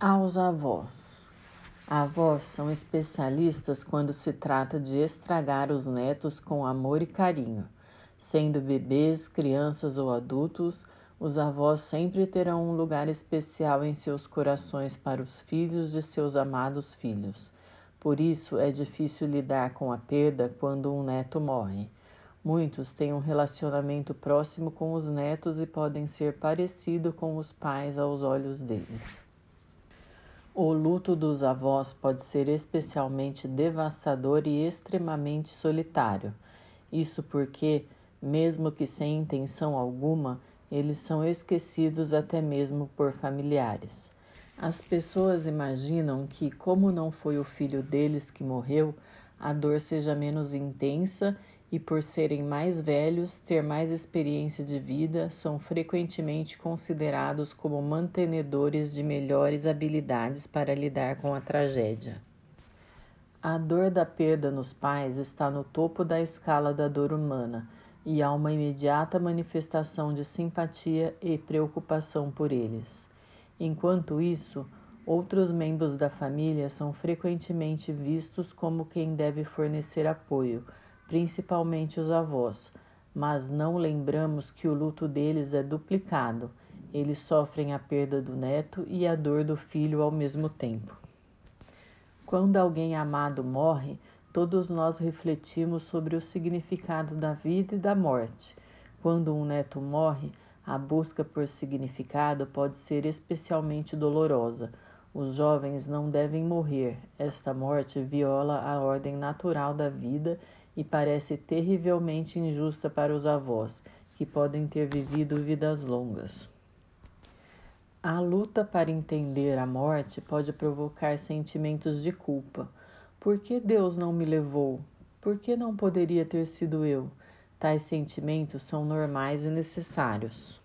Aos avós. Avós são especialistas quando se trata de estragar os netos com amor e carinho. Sendo bebês, crianças ou adultos, os avós sempre terão um lugar especial em seus corações para os filhos de seus amados filhos. Por isso é difícil lidar com a perda quando um neto morre. Muitos têm um relacionamento próximo com os netos e podem ser parecido com os pais aos olhos deles. O luto dos avós pode ser especialmente devastador e extremamente solitário. Isso porque, mesmo que sem intenção alguma, eles são esquecidos até mesmo por familiares. As pessoas imaginam que, como não foi o filho deles que morreu, a dor seja menos intensa e, por serem mais velhos, ter mais experiência de vida, são frequentemente considerados como mantenedores de melhores habilidades para lidar com a tragédia. A dor da perda nos pais está no topo da escala da dor humana e há uma imediata manifestação de simpatia e preocupação por eles. Enquanto isso, outros membros da família são frequentemente vistos como quem deve fornecer apoio principalmente os avós, mas não lembramos que o luto deles é duplicado. Eles sofrem a perda do neto e a dor do filho ao mesmo tempo. Quando alguém amado morre, todos nós refletimos sobre o significado da vida e da morte. Quando um neto morre, a busca por significado pode ser especialmente dolorosa. Os jovens não devem morrer. Esta morte viola a ordem natural da vida e parece terrivelmente injusta para os avós, que podem ter vivido vidas longas. A luta para entender a morte pode provocar sentimentos de culpa. Por que Deus não me levou? Por que não poderia ter sido eu? Tais sentimentos são normais e necessários.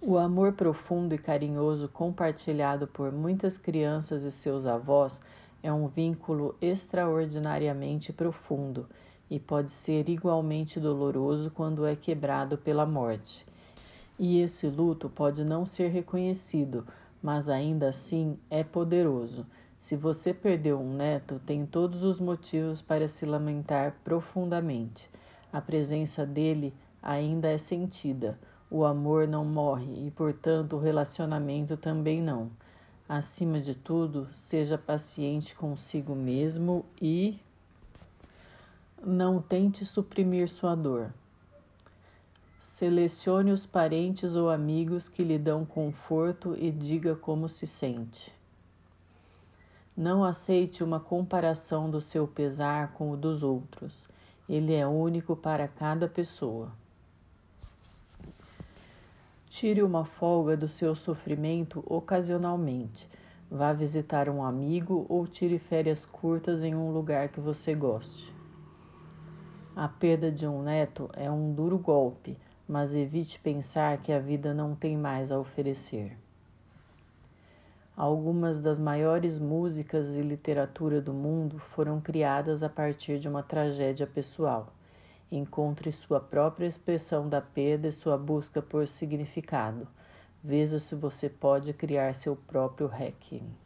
O amor profundo e carinhoso compartilhado por muitas crianças e seus avós é um vínculo extraordinariamente profundo e pode ser igualmente doloroso quando é quebrado pela morte. E esse luto pode não ser reconhecido, mas ainda assim é poderoso. Se você perdeu um neto, tem todos os motivos para se lamentar profundamente. A presença dele ainda é sentida. O amor não morre e, portanto, o relacionamento também não. Acima de tudo, seja paciente consigo mesmo e. Não tente suprimir sua dor. Selecione os parentes ou amigos que lhe dão conforto e diga como se sente. Não aceite uma comparação do seu pesar com o dos outros. Ele é único para cada pessoa. Tire uma folga do seu sofrimento ocasionalmente. Vá visitar um amigo ou tire férias curtas em um lugar que você goste. A perda de um neto é um duro golpe, mas evite pensar que a vida não tem mais a oferecer. Algumas das maiores músicas e literatura do mundo foram criadas a partir de uma tragédia pessoal. Encontre sua própria expressão da perda e sua busca por significado. Veja se você pode criar seu próprio hacking.